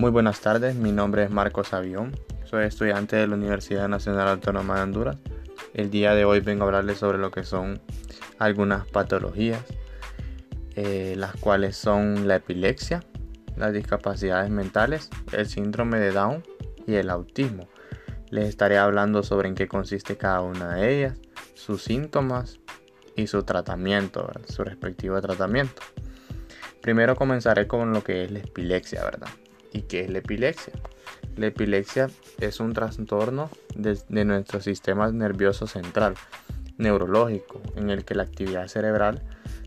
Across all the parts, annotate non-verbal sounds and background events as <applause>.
Muy buenas tardes, mi nombre es Marcos Avión, soy estudiante de la Universidad Nacional Autónoma de Honduras. El día de hoy vengo a hablarles sobre lo que son algunas patologías, eh, las cuales son la epilepsia, las discapacidades mentales, el síndrome de Down y el autismo. Les estaré hablando sobre en qué consiste cada una de ellas, sus síntomas y su tratamiento, su respectivo tratamiento. Primero comenzaré con lo que es la epilepsia, ¿verdad? ¿Y qué es la epilepsia? La epilepsia es un trastorno de, nuestro sistema nervioso central, neurológico, en el que la actividad cerebral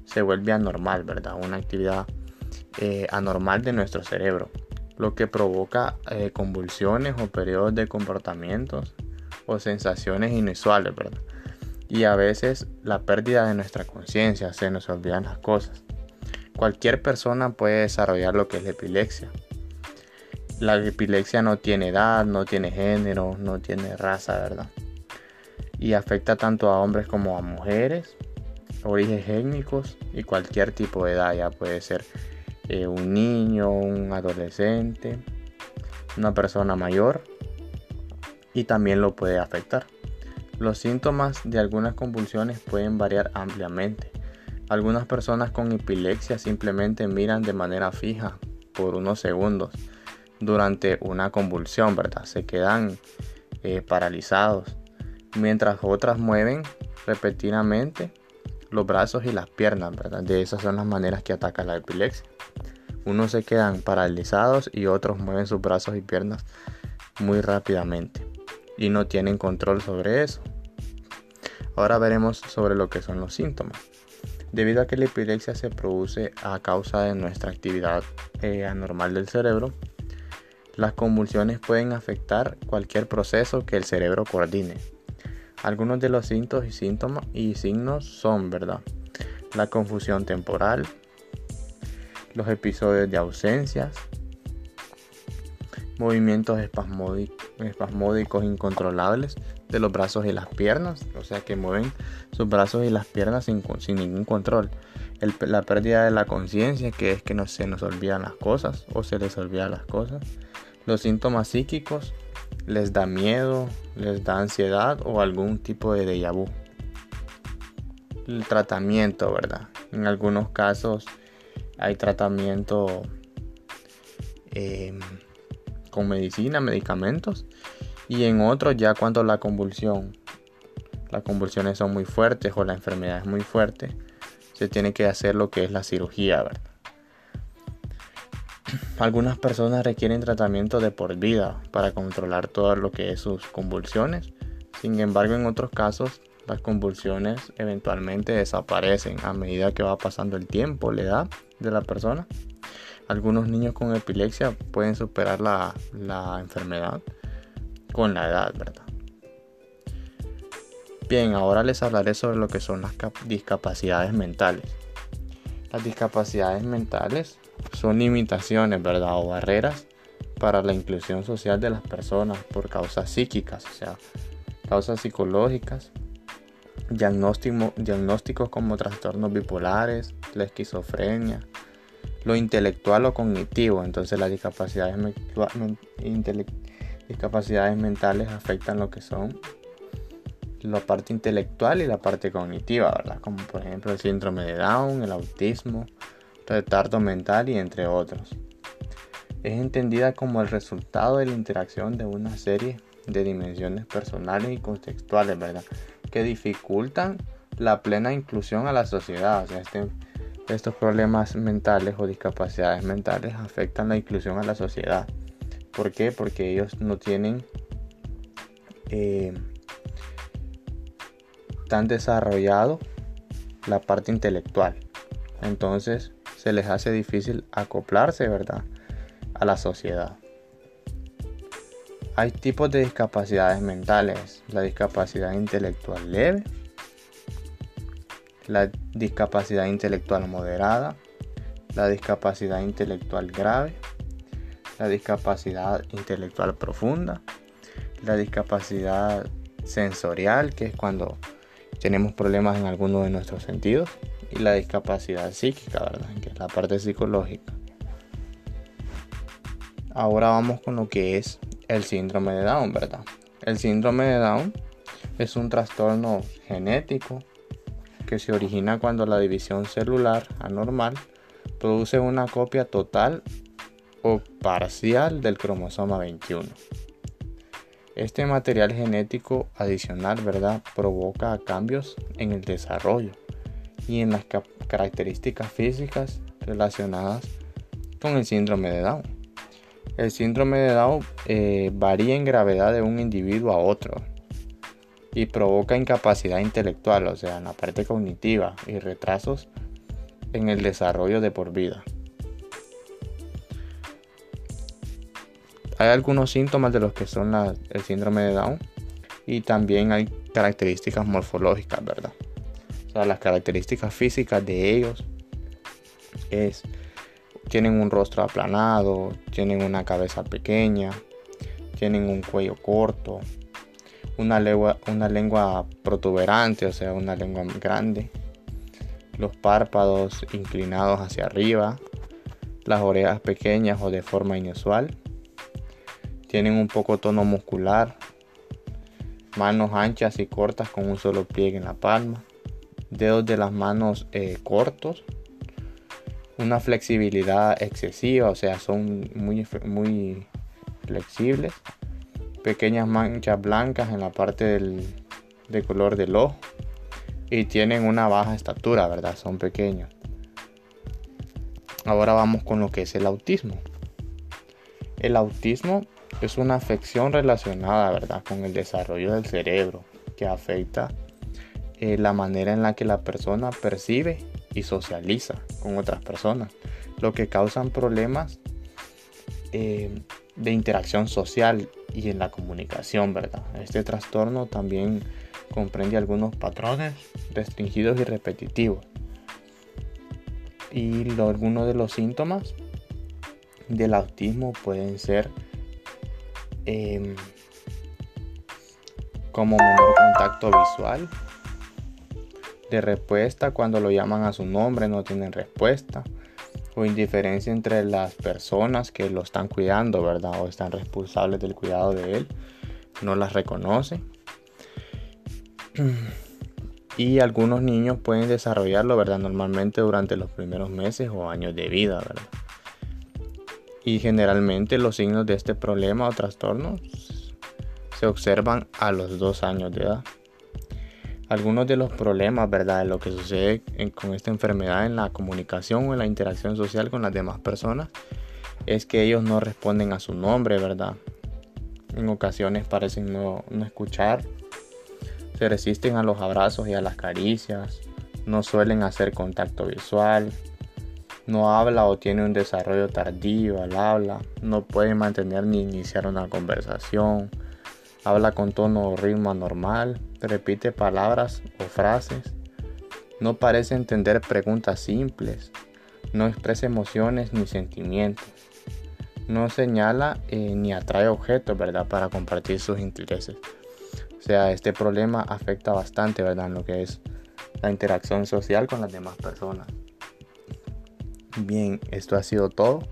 se vuelve anormal, ¿verdad? Una actividad eh, anormal de nuestro cerebro lo que provoca eh, convulsiones o periodos de comportamientos o sensaciones inusuales, ¿verdad? Y a veces la pérdida de nuestra conciencia, se nos olvidan las cosas. Cualquier persona puede desarrollar lo que es la epilepsia. La epilepsia no tiene edad, no tiene género, no tiene raza, ¿verdad? Y afecta tanto a hombres como a mujeres, orígenes étnicos y cualquier tipo de edad, ya puede ser eh, un niño, un adolescente, una persona mayor y también lo puede afectar. Los síntomas de algunas convulsiones pueden variar ampliamente. Algunas personas con epilepsia simplemente miran de manera fija por unos segundos durante una convulsión, ¿verdad? Se quedan eh, paralizados, mientras otras mueven repetidamente los brazos y las piernas, ¿verdad? De esas son las maneras que ataca la epilepsia. Unos se quedan paralizados y otros mueven sus brazos y piernas muy rápidamente y no tienen control sobre eso. Ahora veremos sobre lo que son los síntomas. Debido a que la epilepsia se produce a causa de nuestra actividad eh, anormal del cerebro, las convulsiones pueden afectar cualquier proceso que el cerebro coordine. Algunos de los síntomas y síntomas y signos son, ¿verdad? La confusión temporal, los episodios de ausencias, movimientos espasmódicos incontrolables de los brazos y las piernas, o sea que mueven sus brazos y las piernas sin, ningún control. la pérdida de la conciencia, que es que no se nos olvidan las cosas o se les olvidan las cosas. Los síntomas psíquicos les da miedo, les da ansiedad o algún tipo de déjà vu. El tratamiento, ¿verdad? En algunos casos hay tratamiento em, con medicina, medicamentos. Y en otros ya cuando la convulsión, las convulsiones son muy fuertes o la enfermedad es muy fuerte, se tiene que hacer lo que es la cirugía, ¿verdad? Algunas personas requieren tratamiento de por vida para controlar todo lo que es sus convulsiones. Sin embargo, en otros casos, las convulsiones eventualmente desaparecen a medida que va pasando el tiempo, la edad de la persona. Algunos niños con epilepsia pueden superar la, enfermedad con la edad, ¿verdad? Bien, ahora les hablaré sobre lo que son las discapacidades mentales. Las discapacidades mentales son limitaciones, ¿verdad? O barreras para la inclusión social de las personas por causas psíquicas, o sea, causas psicológicas, diagnósticos como trastornos bipolares, la esquizofrenia, lo intelectual o cognitivo. Entonces las discapacidades, discapacidades mentales afectan lo que son la parte intelectual y la parte cognitiva, ¿verdad? Como por ejemplo el síndrome de Down, el autismo, retardo mental y entre otros. Es entendida como el resultado de la interacción de una serie de dimensiones personales y contextuales, ¿verdad? Que dificultan la plena inclusión a la sociedad. O sea, este, estos problemas mentales o discapacidades mentales afectan la inclusión a la sociedad. ¿Por qué? Porque ellos no tienen eh, tan desarrollado la parte intelectual. Entonces se les hace difícil acoplarse, ¿verdad? A la sociedad. Hay tipos de discapacidades mentales. La discapacidad intelectual leve, la discapacidad intelectual moderada, la discapacidad intelectual grave, la discapacidad intelectual profunda, la discapacidad sensorial, que es cuando tenemos problemas en alguno de nuestros sentidos, y la discapacidad psíquica, ¿verdad? Que es la parte psicológica. Ahora vamos con lo que es el síndrome de Down, ¿verdad? El síndrome de Down es un trastorno genético que se origina cuando la división celular anormal produce una copia total o parcial del cromosoma 21. Este material genético adicional, ¿verdad?, provoca cambios en el desarrollo y en las características físicas relacionadas con el síndrome de Down. El síndrome de Down eh, varía en gravedad de un individuo a otro y provoca incapacidad intelectual, o sea, en la parte cognitiva y retrasos en el desarrollo de por vida. Hay algunos síntomas de los que son el síndrome de Down y también hay características morfológicas, ¿verdad? Sea, las características físicas de ellos es tienen un rostro aplanado, tienen una cabeza pequeña, tienen un cuello corto, una lengua, una lengua protuberante, o sea, una lengua grande, los párpados inclinados hacia arriba, las orejas pequeñas o de forma inusual, tienen un poco tono muscular, manos anchas y cortas con un solo pliegue en la palma, dedos de las manos eh, cortos, una flexibilidad excesiva, o sea, son muy, muy flexibles, pequeñas manchas blancas en la parte del, de color del ojo y tienen una baja estatura, ¿verdad? Son pequeños. Ahora vamos con lo que es el autismo. El autismo es una afección relacionada, ¿verdad?, con el desarrollo del cerebro que afecta eh, la manera en la que la persona percibe y socializa con otras personas, lo que causan problemas eh, de interacción social y en la comunicación, ¿verdad? Este trastorno también comprende algunos patrones restringidos y repetitivos. Y algunos de los síntomas del autismo pueden ser em, como menor contacto visual, de respuesta cuando lo llaman a su nombre no tienen respuesta o indiferencia entre las personas que lo están cuidando, ¿verdad? O están responsables del cuidado de él, no las reconoce. <clears throat> Y algunos niños pueden desarrollarlo, ¿verdad? Normalmente durante los primeros meses o años de vida, ¿verdad? Y generalmente los signos de este problema o trastorno se observan a los dos años de edad algunos de los problemas, ¿verdad? lo que sucede con esta enfermedad en la comunicación o en la interacción social con las demás personas es que ellos no responden a su nombre, ¿verdad? En ocasiones parecen no, no escuchar, se resisten a los abrazos y a las caricias, no suelen hacer contacto visual, no habla o tiene un desarrollo tardío al habla, no puede mantener ni iniciar una conversación, habla con tono o ritmo anormal, repite palabras o frases, no parece entender preguntas simples, no expresa emociones ni sentimientos, no señala eh, ni atrae objetos, ¿verdad?, para compartir sus intereses. O sea, este problema afecta bastante, ¿verdad?, en lo que es la interacción social con las demás personas. Bien, esto ha sido todo.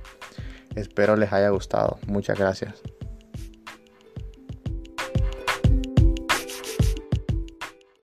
Espero les haya gustado. Muchas gracias.